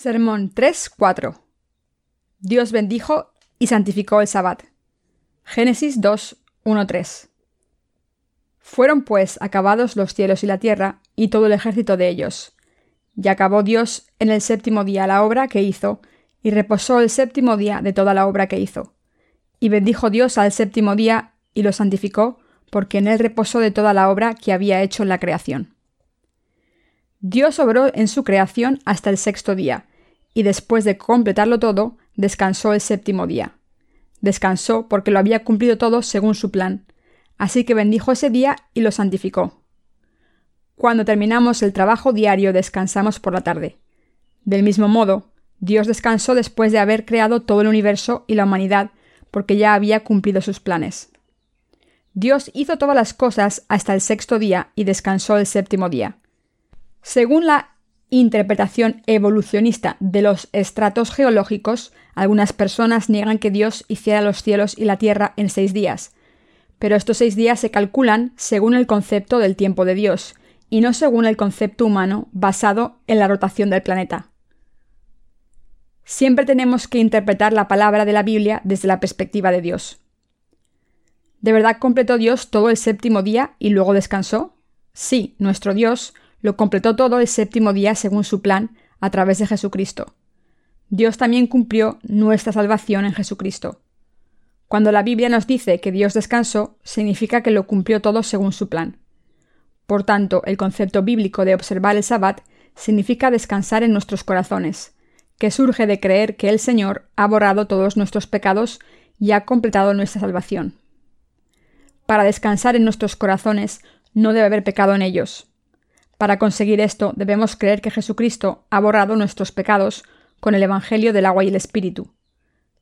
Sermón 3.4 Dios bendijo y santificó el Sabbat. Génesis 2.1.3 Fueron pues acabados los cielos y la tierra y todo el ejército de ellos. Y acabó Dios en el séptimo día la obra que hizo, y reposó el séptimo día de toda la obra que hizo. Y bendijo Dios al séptimo día y lo santificó, porque en él reposó de toda la obra que había hecho en la creación. Dios obró en su creación hasta el sexto día, y después de completarlo todo, descansó el séptimo día. Descansó porque lo había cumplido todo según su plan, así que bendijo ese día y lo santificó. Cuando terminamos el trabajo diario descansamos por la tarde. Del mismo modo, Dios descansó después de haber creado todo el universo y la humanidad, porque ya había cumplido sus planes. Dios hizo todas las cosas hasta el sexto día y descansó el séptimo día. Según la interpretación evolucionista de los estratos geológicos, algunas personas niegan que Dios hiciera los cielos y la tierra en seis días. Pero estos seis días se calculan según el concepto del tiempo de Dios, y no según el concepto humano basado en la rotación del planeta. Siempre tenemos que interpretar la palabra de la Biblia desde la perspectiva de Dios. ¿De verdad completó Dios todo el séptimo día y luego descansó? Sí, nuestro Dios lo completó todo el séptimo día según su plan, a través de Jesucristo. Dios también cumplió nuestra salvación en Jesucristo. Cuando la Biblia nos dice que Dios descansó, significa que lo cumplió todo según su plan. Por tanto, el concepto bíblico de observar el Sabbat significa descansar en nuestros corazones, que surge de creer que el Señor ha borrado todos nuestros pecados y ha completado nuestra salvación. Para descansar en nuestros corazones no debe haber pecado en ellos. Para conseguir esto debemos creer que Jesucristo ha borrado nuestros pecados con el Evangelio del agua y el Espíritu.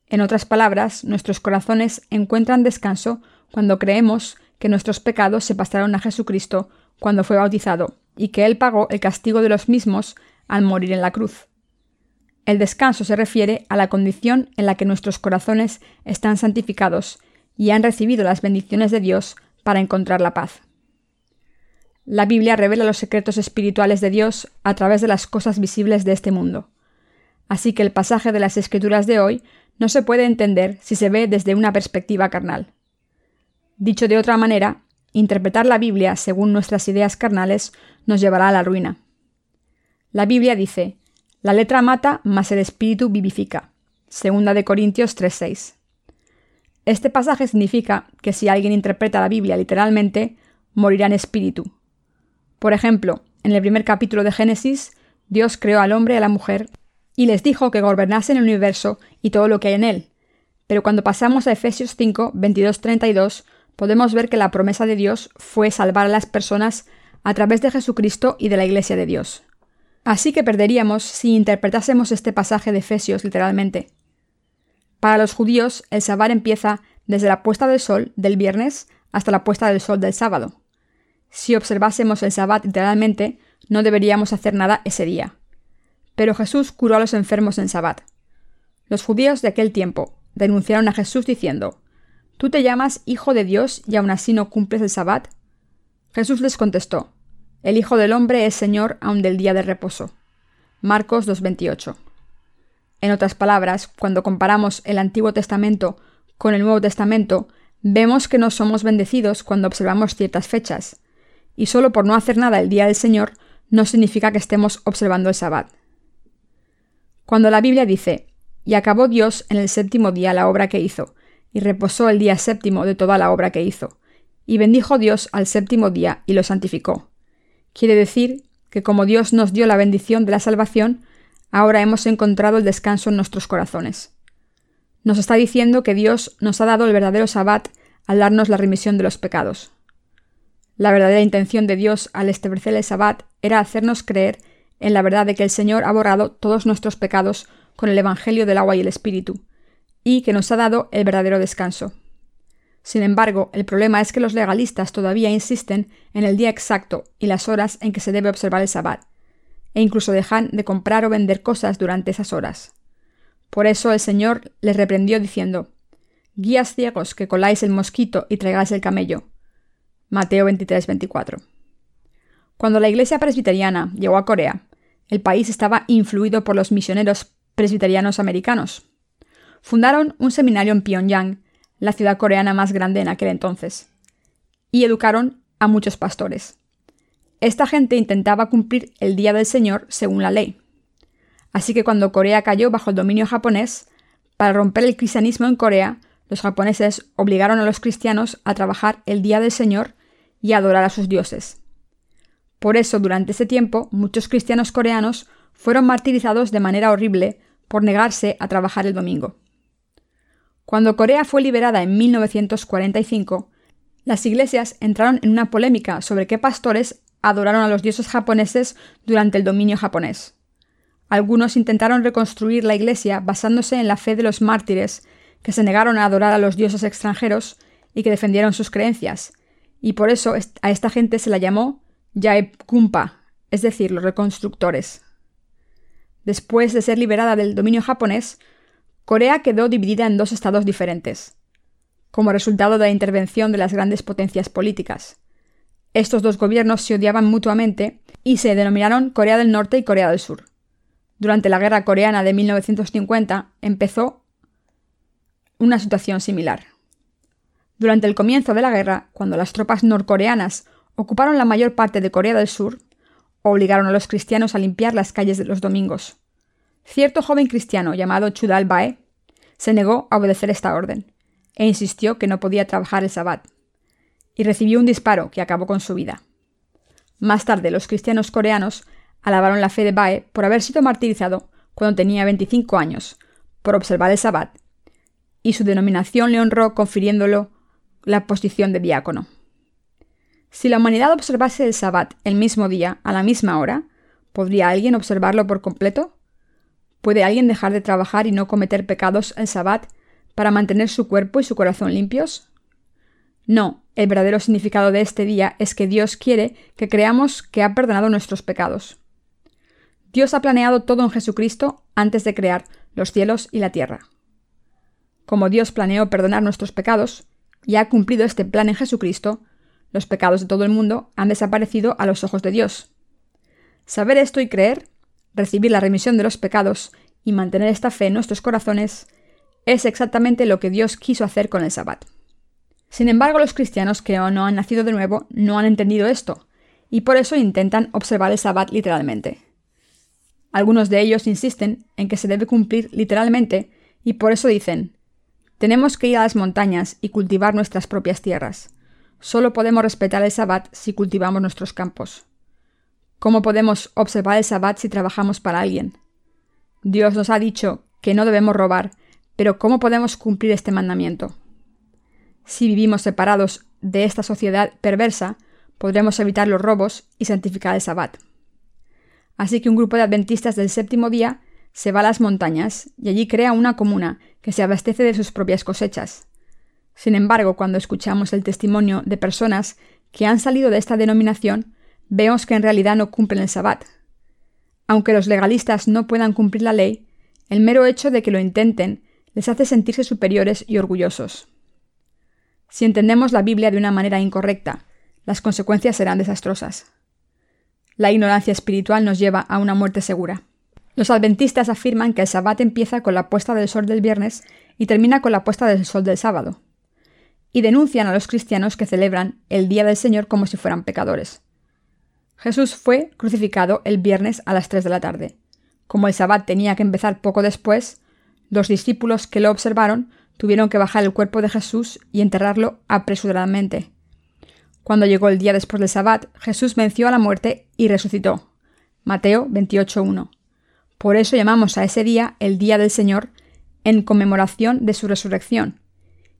En otras palabras, nuestros corazones encuentran descanso cuando creemos que nuestros pecados se pasaron a Jesucristo cuando fue bautizado y que Él pagó el castigo de los mismos al morir en la cruz. El descanso se refiere a la condición en la que nuestros corazones están santificados y han recibido las bendiciones de Dios para encontrar la paz. La Biblia revela los secretos espirituales de Dios a través de las cosas visibles de este mundo. Así que el pasaje de las Escrituras de hoy no se puede entender si se ve desde una perspectiva carnal. Dicho de otra manera, interpretar la Biblia según nuestras ideas carnales nos llevará a la ruina. La Biblia dice, la letra mata, mas el espíritu vivifica. Segunda de Corintios 3:6. Este pasaje significa que si alguien interpreta la Biblia literalmente, morirá en espíritu, por ejemplo, en el primer capítulo de Génesis, Dios creó al hombre y a la mujer y les dijo que gobernasen el universo y todo lo que hay en él. Pero cuando pasamos a Efesios 5, 22-32, podemos ver que la promesa de Dios fue salvar a las personas a través de Jesucristo y de la Iglesia de Dios. Así que perderíamos si interpretásemos este pasaje de Efesios literalmente. Para los judíos, el Sabbat empieza desde la puesta del sol del viernes hasta la puesta del sol del sábado. Si observásemos el Sabbat literalmente, no deberíamos hacer nada ese día. Pero Jesús curó a los enfermos en Sabbat. Los judíos de aquel tiempo denunciaron a Jesús diciendo, ¿Tú te llamas Hijo de Dios y aún así no cumples el Sabbat? Jesús les contestó, El Hijo del Hombre es Señor aun del día de reposo. Marcos 2.28. En otras palabras, cuando comparamos el Antiguo Testamento con el Nuevo Testamento, vemos que no somos bendecidos cuando observamos ciertas fechas, y solo por no hacer nada el día del Señor no significa que estemos observando el Sabbat. Cuando la Biblia dice, y acabó Dios en el séptimo día la obra que hizo, y reposó el día séptimo de toda la obra que hizo, y bendijo Dios al séptimo día y lo santificó. Quiere decir que como Dios nos dio la bendición de la salvación, ahora hemos encontrado el descanso en nuestros corazones. Nos está diciendo que Dios nos ha dado el verdadero Sabbat al darnos la remisión de los pecados. La verdadera intención de Dios al establecer el Sabbat era hacernos creer en la verdad de que el Señor ha borrado todos nuestros pecados con el Evangelio del agua y el Espíritu, y que nos ha dado el verdadero descanso. Sin embargo, el problema es que los legalistas todavía insisten en el día exacto y las horas en que se debe observar el Sabbat, e incluso dejan de comprar o vender cosas durante esas horas. Por eso el Señor les reprendió diciendo, Guías ciegos que coláis el mosquito y traigáis el camello. Mateo 23-24. Cuando la Iglesia presbiteriana llegó a Corea, El país estaba influido por los misioneros presbiterianos americanos. Fundaron un seminario en Pyongyang, la ciudad coreana más grande en aquel entonces, y educaron a muchos pastores. Esta gente intentaba cumplir el Día del Señor según la ley. Así que cuando Corea cayó bajo el dominio japonés, para romper el cristianismo en Corea, los japoneses obligaron a los cristianos a trabajar el Día del Señor y adorar a sus dioses. Por eso, durante ese tiempo, muchos cristianos coreanos fueron martirizados de manera horrible por negarse a trabajar el domingo. Cuando Corea fue liberada en 1945, las iglesias entraron en una polémica sobre qué pastores adoraron a los dioses japoneses durante el dominio japonés. Algunos intentaron reconstruir la iglesia basándose en la fe de los mártires, que se negaron a adorar a los dioses extranjeros y que defendieron sus creencias, y por eso a esta gente se la llamó Kumpa, es decir, los reconstructores. Después de ser liberada del dominio japonés, Corea quedó dividida en dos estados diferentes, como resultado de la intervención de las grandes potencias políticas. Estos dos gobiernos se odiaban mutuamente y se denominaron Corea del Norte y Corea del Sur. Durante la Guerra Coreana de 1950 empezó una situación similar. Durante el comienzo de la guerra, cuando las tropas norcoreanas ocuparon la mayor parte de Corea del Sur, obligaron a los cristianos a limpiar las calles de los domingos. Cierto joven cristiano llamado Chudal Bae se negó a obedecer esta orden e insistió que no podía trabajar el sabbat, y recibió un disparo que acabó con su vida. Más tarde, los cristianos coreanos alabaron la fe de Bae por haber sido martirizado cuando tenía 25 años por observar el sabbat, y su denominación le honró confiriéndolo la posición de diácono. Si la humanidad observase el sabbat el mismo día, a la misma hora, ¿podría alguien observarlo por completo? ¿Puede alguien dejar de trabajar y no cometer pecados el sabbat para mantener su cuerpo y su corazón limpios? No, el verdadero significado de este día es que Dios quiere que creamos que ha perdonado nuestros pecados. Dios ha planeado todo en Jesucristo antes de crear los cielos y la tierra. Como Dios planeó perdonar nuestros pecados y ha cumplido este plan en Jesucristo, los pecados de todo el mundo han desaparecido a los ojos de Dios. Saber esto y creer, recibir la remisión de los pecados y mantener esta fe en nuestros corazones es exactamente lo que Dios quiso hacer con el Sabbat. Sin embargo, los cristianos que no han nacido de nuevo no han entendido esto, y por eso intentan observar el Sabbat literalmente. Algunos de ellos insisten en que se debe cumplir literalmente, y por eso dicen, tenemos que ir a las montañas y cultivar nuestras propias tierras. Solo podemos respetar el Sabbat si cultivamos nuestros campos. ¿Cómo podemos observar el Sabbat si trabajamos para alguien? Dios nos ha dicho que no debemos robar, pero ¿cómo podemos cumplir este mandamiento? Si vivimos separados de esta sociedad perversa, podremos evitar los robos y santificar el Sabbat. Así que un grupo de adventistas del séptimo día se va a las montañas y allí crea una comuna que se abastece de sus propias cosechas. Sin embargo, cuando escuchamos el testimonio de personas que han salido de esta denominación, vemos que en realidad no cumplen el sabbat. Aunque los legalistas no puedan cumplir la ley, el mero hecho de que lo intenten les hace sentirse superiores y orgullosos. Si entendemos la Biblia de una manera incorrecta, las consecuencias serán desastrosas. La ignorancia espiritual nos lleva a una muerte segura. Los adventistas afirman que el sabbat empieza con la puesta del sol del viernes y termina con la puesta del sol del sábado y denuncian a los cristianos que celebran el Día del Señor como si fueran pecadores. Jesús fue crucificado el viernes a las 3 de la tarde. Como el sabbat tenía que empezar poco después, los discípulos que lo observaron tuvieron que bajar el cuerpo de Jesús y enterrarlo apresuradamente. Cuando llegó el día después del sabbat, Jesús venció a la muerte y resucitó. Mateo 28.1. Por eso llamamos a ese día el Día del Señor en conmemoración de su resurrección,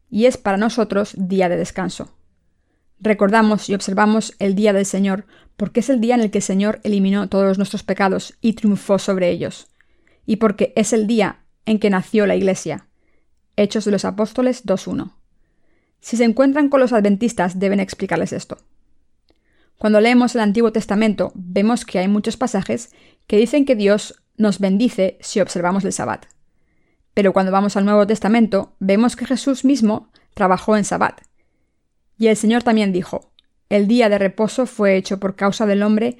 y es para nosotros día de descanso. Recordamos y observamos el día del Señor, porque es el día en el que el Señor eliminó todos nuestros pecados y triunfó sobre ellos, y porque es el día en que nació la Iglesia. Hechos de los Apóstoles 2.1. Si se encuentran con los adventistas, deben explicarles esto. Cuando leemos el Antiguo Testamento, vemos que hay muchos pasajes que dicen que Dios nos bendice si observamos el Sabbat. Pero cuando vamos al Nuevo Testamento, vemos que Jesús mismo trabajó en Sabbat. Y el Señor también dijo, el día de reposo fue hecho por causa del hombre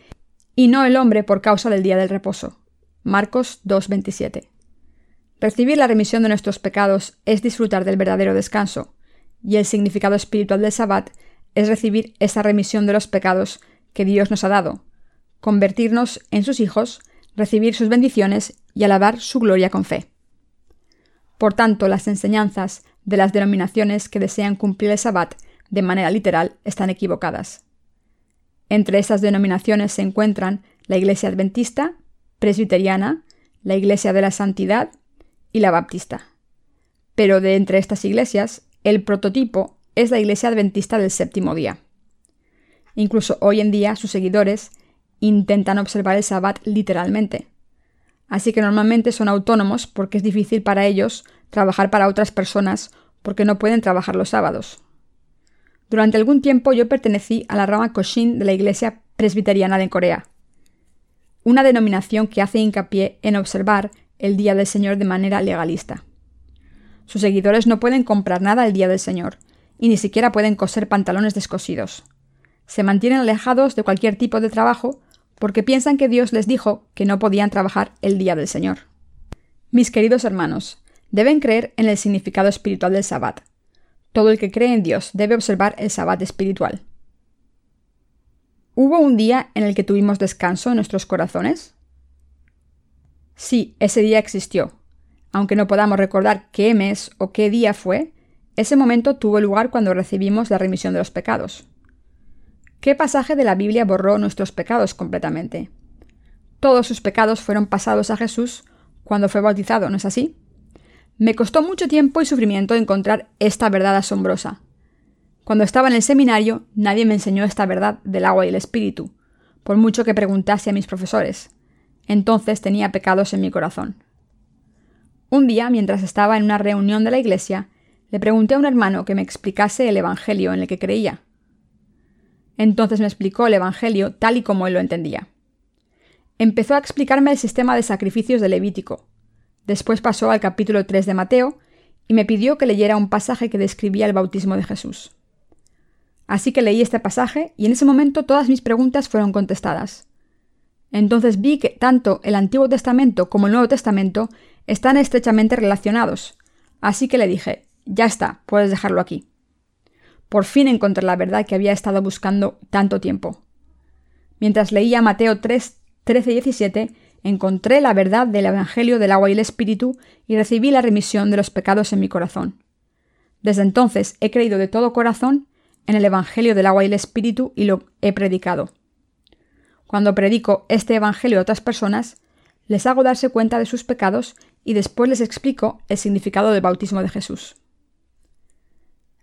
y no el hombre por causa del día del reposo. Marcos 2.27. Recibir la remisión de nuestros pecados es disfrutar del verdadero descanso, y el significado espiritual del Sabbat es recibir esa remisión de los pecados que Dios nos ha dado, convertirnos en sus hijos, recibir sus bendiciones y alabar su gloria con fe. Por tanto, las enseñanzas de las denominaciones que desean cumplir el Sabbat de manera literal están equivocadas. Entre esas denominaciones se encuentran la Iglesia Adventista, Presbiteriana, la Iglesia de la Santidad y la Baptista. Pero de entre estas iglesias, el prototipo es la Iglesia Adventista del séptimo día. Incluso hoy en día sus seguidores intentan observar el Sabbat literalmente. Así que normalmente son autónomos porque es difícil para ellos trabajar para otras personas porque no pueden trabajar los sábados. Durante algún tiempo yo pertenecí a la rama Koshin de la Iglesia Presbiteriana de Corea, una denominación que hace hincapié en observar el Día del Señor de manera legalista. Sus seguidores no pueden comprar nada el Día del Señor, y ni siquiera pueden coser pantalones descosidos. Se mantienen alejados de cualquier tipo de trabajo porque piensan que Dios les dijo que no podían trabajar el Día del Señor. Mis queridos hermanos, deben creer en el significado espiritual del Sabbat, todo el que cree en Dios debe observar el sabbat espiritual. ¿Hubo un día en el que tuvimos descanso en nuestros corazones? Sí, ese día existió. Aunque no podamos recordar qué mes o qué día fue, ese momento tuvo lugar cuando recibimos la remisión de los pecados. ¿Qué pasaje de la Biblia borró nuestros pecados completamente? Todos sus pecados fueron pasados a Jesús cuando fue bautizado, ¿no es así? Me costó mucho tiempo y sufrimiento encontrar esta verdad asombrosa. Cuando estaba en el seminario, nadie me enseñó esta verdad del agua y el espíritu, por mucho que preguntase a mis profesores. Entonces tenía pecados en mi corazón. Un día, mientras estaba en una reunión de la iglesia, le pregunté a un hermano que me explicase el Evangelio en el que creía. Entonces me explicó el Evangelio tal y como él lo entendía. Empezó a explicarme el sistema de sacrificios de Levítico, Después pasó al capítulo 3 de Mateo y me pidió que leyera un pasaje que describía el bautismo de Jesús. Así que leí este pasaje y en ese momento todas mis preguntas fueron contestadas. Entonces vi que tanto el Antiguo Testamento como el Nuevo Testamento están estrechamente relacionados. Así que le dije, ya está, puedes dejarlo aquí. Por fin encontré la verdad que había estado buscando tanto tiempo. Mientras leía Mateo 3, 13 y 17, encontré la verdad del Evangelio del agua y el Espíritu y recibí la remisión de los pecados en mi corazón. Desde entonces he creído de todo corazón en el Evangelio del agua y el Espíritu y lo he predicado. Cuando predico este Evangelio a otras personas, les hago darse cuenta de sus pecados y después les explico el significado del bautismo de Jesús.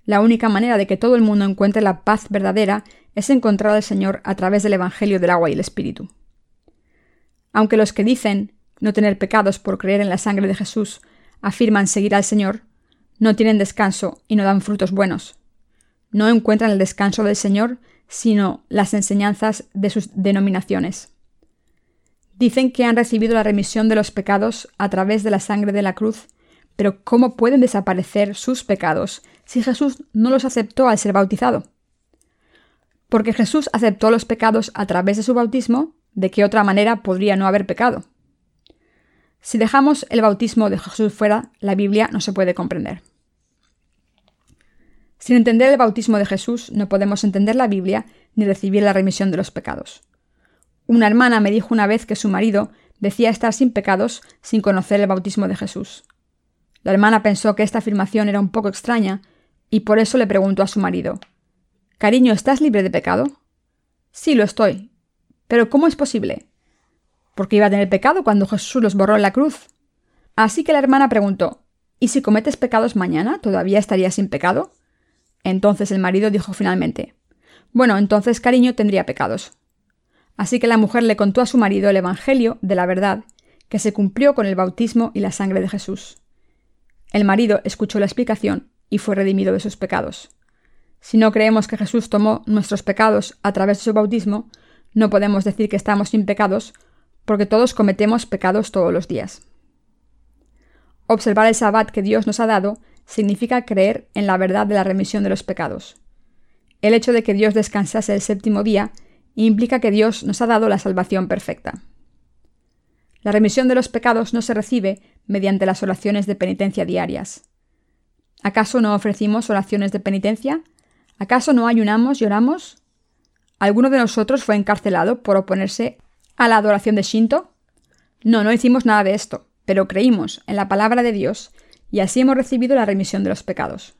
La única manera de que todo el mundo encuentre la paz verdadera es encontrar al Señor a través del Evangelio del agua y el Espíritu. Aunque los que dicen no tener pecados por creer en la sangre de Jesús afirman seguir al Señor, no tienen descanso y no dan frutos buenos. No encuentran el descanso del Señor, sino las enseñanzas de sus denominaciones. Dicen que han recibido la remisión de los pecados a través de la sangre de la cruz, pero ¿cómo pueden desaparecer sus pecados si Jesús no los aceptó al ser bautizado? Porque Jesús aceptó los pecados a través de su bautismo, ¿De qué otra manera podría no haber pecado? Si dejamos el bautismo de Jesús fuera, la Biblia no se puede comprender. Sin entender el bautismo de Jesús, no podemos entender la Biblia ni recibir la remisión de los pecados. Una hermana me dijo una vez que su marido decía estar sin pecados sin conocer el bautismo de Jesús. La hermana pensó que esta afirmación era un poco extraña y por eso le preguntó a su marido Cariño, ¿estás libre de pecado? Sí, lo estoy, pero ¿cómo es posible? Porque iba a tener pecado cuando Jesús los borró en la cruz. Así que la hermana preguntó, ¿Y si cometes pecados mañana, todavía estarías sin pecado? Entonces el marido dijo finalmente, Bueno, entonces cariño tendría pecados. Así que la mujer le contó a su marido el Evangelio de la verdad, que se cumplió con el bautismo y la sangre de Jesús. El marido escuchó la explicación y fue redimido de sus pecados. Si no creemos que Jesús tomó nuestros pecados a través de su bautismo, no podemos decir que estamos sin pecados, porque todos cometemos pecados todos los días. Observar el sabbat que Dios nos ha dado significa creer en la verdad de la remisión de los pecados. El hecho de que Dios descansase el séptimo día implica que Dios nos ha dado la salvación perfecta. La remisión de los pecados no se recibe mediante las oraciones de penitencia diarias. ¿Acaso no ofrecimos oraciones de penitencia? ¿Acaso no ayunamos y oramos? ¿Alguno de nosotros fue encarcelado por oponerse a la adoración de Shinto? No, no hicimos nada de esto, pero creímos en la palabra de Dios y así hemos recibido la remisión de los pecados.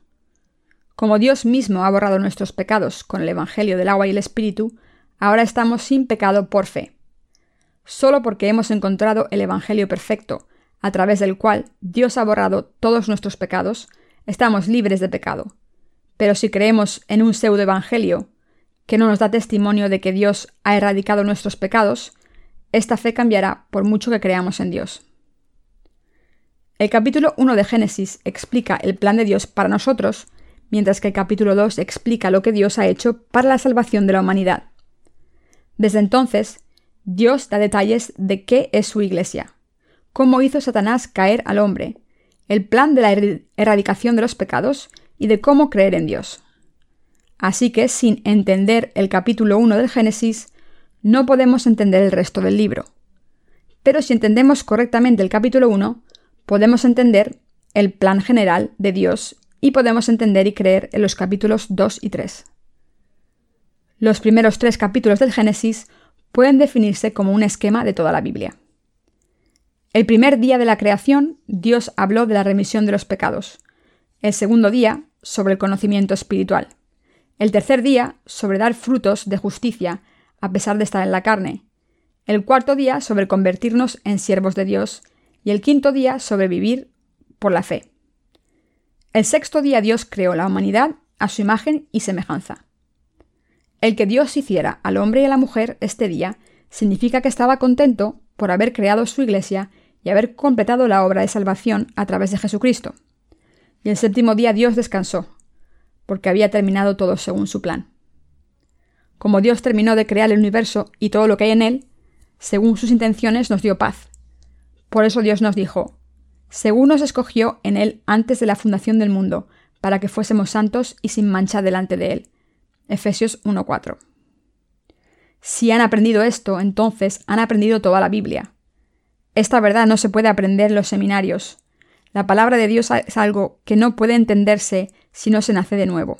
Como Dios mismo ha borrado nuestros pecados con el Evangelio del agua y el Espíritu, ahora estamos sin pecado por fe. Solo porque hemos encontrado el Evangelio perfecto, a través del cual Dios ha borrado todos nuestros pecados, estamos libres de pecado. Pero si creemos en un pseudo-evangelio que no nos da testimonio de que Dios ha erradicado nuestros pecados, esta fe cambiará por mucho que creamos en Dios. El capítulo 1 de Génesis explica el plan de Dios para nosotros, mientras que el capítulo 2 explica lo que Dios ha hecho para la salvación de la humanidad. Desde entonces, Dios da detalles de qué es su iglesia, cómo hizo Satanás caer al hombre, el plan de la erradicación de los pecados y de cómo creer en Dios. Así que, sin entender el capítulo 1 del Génesis, no podemos entender el resto del libro. Pero si entendemos correctamente el capítulo 1, podemos entender el plan general de Dios y podemos entender y creer en los capítulos 2 y 3. Los primeros tres capítulos del Génesis pueden definirse como un esquema de toda la Biblia. El primer día de la creación, Dios habló de la remisión de los pecados. El segundo día, sobre el conocimiento espiritual. El tercer día, sobre dar frutos de justicia, a pesar de estar en la carne. El cuarto día, sobre convertirnos en siervos de Dios. Y el quinto día, sobre vivir por la fe. El sexto día Dios creó la humanidad a su imagen y semejanza. El que Dios hiciera al hombre y a la mujer este día significa que estaba contento por haber creado su iglesia y haber completado la obra de salvación a través de Jesucristo. Y el séptimo día Dios descansó, porque había terminado todo según su plan. Como Dios terminó de crear el universo y todo lo que hay en él, según sus intenciones nos dio paz. Por eso Dios nos dijo, según nos escogió en él antes de la fundación del mundo, para que fuésemos santos y sin mancha delante de él. Efesios 1.4. Si han aprendido esto, entonces han aprendido toda la Biblia. Esta verdad no se puede aprender en los seminarios. La palabra de Dios es algo que no puede entenderse si no se nace de nuevo.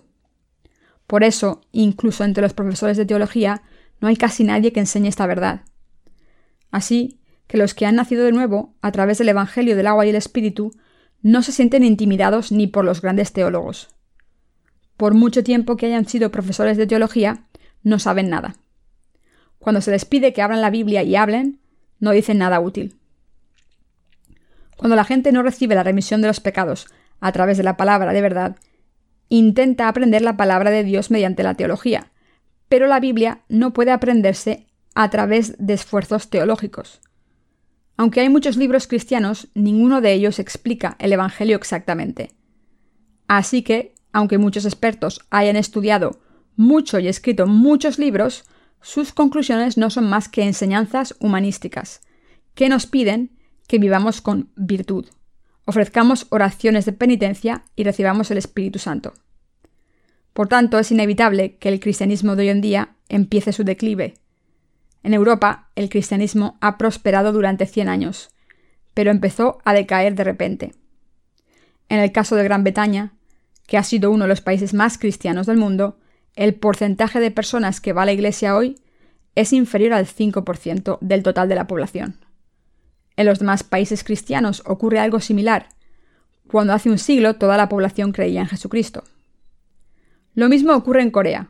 Por eso, incluso entre los profesores de teología, no hay casi nadie que enseñe esta verdad. Así que los que han nacido de nuevo, a través del Evangelio del agua y el Espíritu, no se sienten intimidados ni por los grandes teólogos por mucho tiempo que hayan sido profesores de teología, no saben nada. Cuando se les pide que abran la Biblia y hablen, no dicen nada útil. Cuando la gente no recibe la remisión de los pecados a través de la palabra de verdad, intenta aprender la palabra de Dios mediante la teología, pero la Biblia no puede aprenderse a través de esfuerzos teológicos. Aunque hay muchos libros cristianos, ninguno de ellos explica el Evangelio exactamente. Así que aunque muchos expertos hayan estudiado mucho y escrito muchos libros, sus conclusiones no son más que enseñanzas humanísticas, que nos piden que vivamos con virtud, ofrezcamos oraciones de penitencia y recibamos el Espíritu Santo. Por tanto, es inevitable que el cristianismo de hoy en día empiece su declive. En Europa, el cristianismo ha prosperado durante 100 años, pero empezó a decaer de repente. En el caso de Gran Bretaña, que ha sido uno de los países más cristianos del mundo, el porcentaje de personas que va a la iglesia hoy es inferior al 5% del total de la población. En los demás países cristianos ocurre algo similar, cuando hace un siglo toda la población creía en Jesucristo. Lo mismo ocurre en Corea.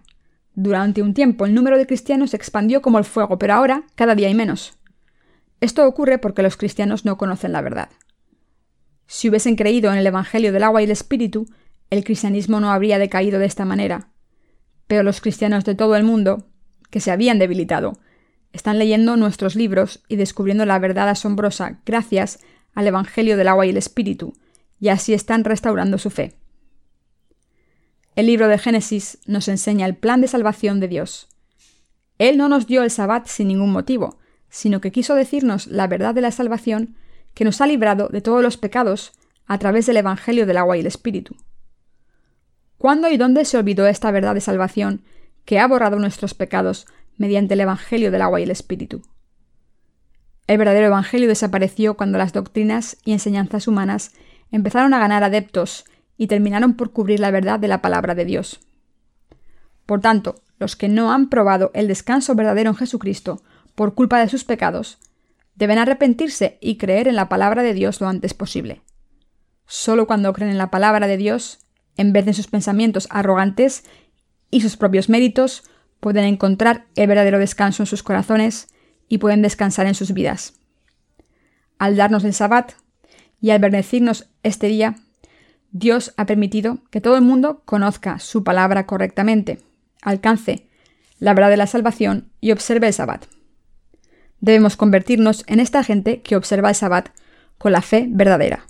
Durante un tiempo el número de cristianos se expandió como el fuego, pero ahora cada día hay menos. Esto ocurre porque los cristianos no conocen la verdad. Si hubiesen creído en el Evangelio del agua y el Espíritu, el cristianismo no habría decaído de esta manera. Pero los cristianos de todo el mundo, que se habían debilitado, están leyendo nuestros libros y descubriendo la verdad asombrosa gracias al Evangelio del agua y el Espíritu, y así están restaurando su fe. El libro de Génesis nos enseña el plan de salvación de Dios. Él no nos dio el sabbat sin ningún motivo, sino que quiso decirnos la verdad de la salvación que nos ha librado de todos los pecados a través del Evangelio del agua y el Espíritu. ¿Cuándo y dónde se olvidó esta verdad de salvación que ha borrado nuestros pecados mediante el Evangelio del agua y el Espíritu. El verdadero Evangelio desapareció cuando las doctrinas y enseñanzas humanas empezaron a ganar adeptos y terminaron por cubrir la verdad de la palabra de Dios. Por tanto, los que no han probado el descanso verdadero en Jesucristo por culpa de sus pecados, deben arrepentirse y creer en la palabra de Dios lo antes posible. Solo cuando creen en la palabra de Dios, en vez de sus pensamientos arrogantes y sus propios méritos, pueden encontrar el verdadero descanso en sus corazones y pueden descansar en sus vidas. Al darnos el Sabbat y al bendecirnos este día, Dios ha permitido que todo el mundo conozca su palabra correctamente, alcance la verdad de la salvación y observe el Sabbat. Debemos convertirnos en esta gente que observa el Sabbat con la fe verdadera.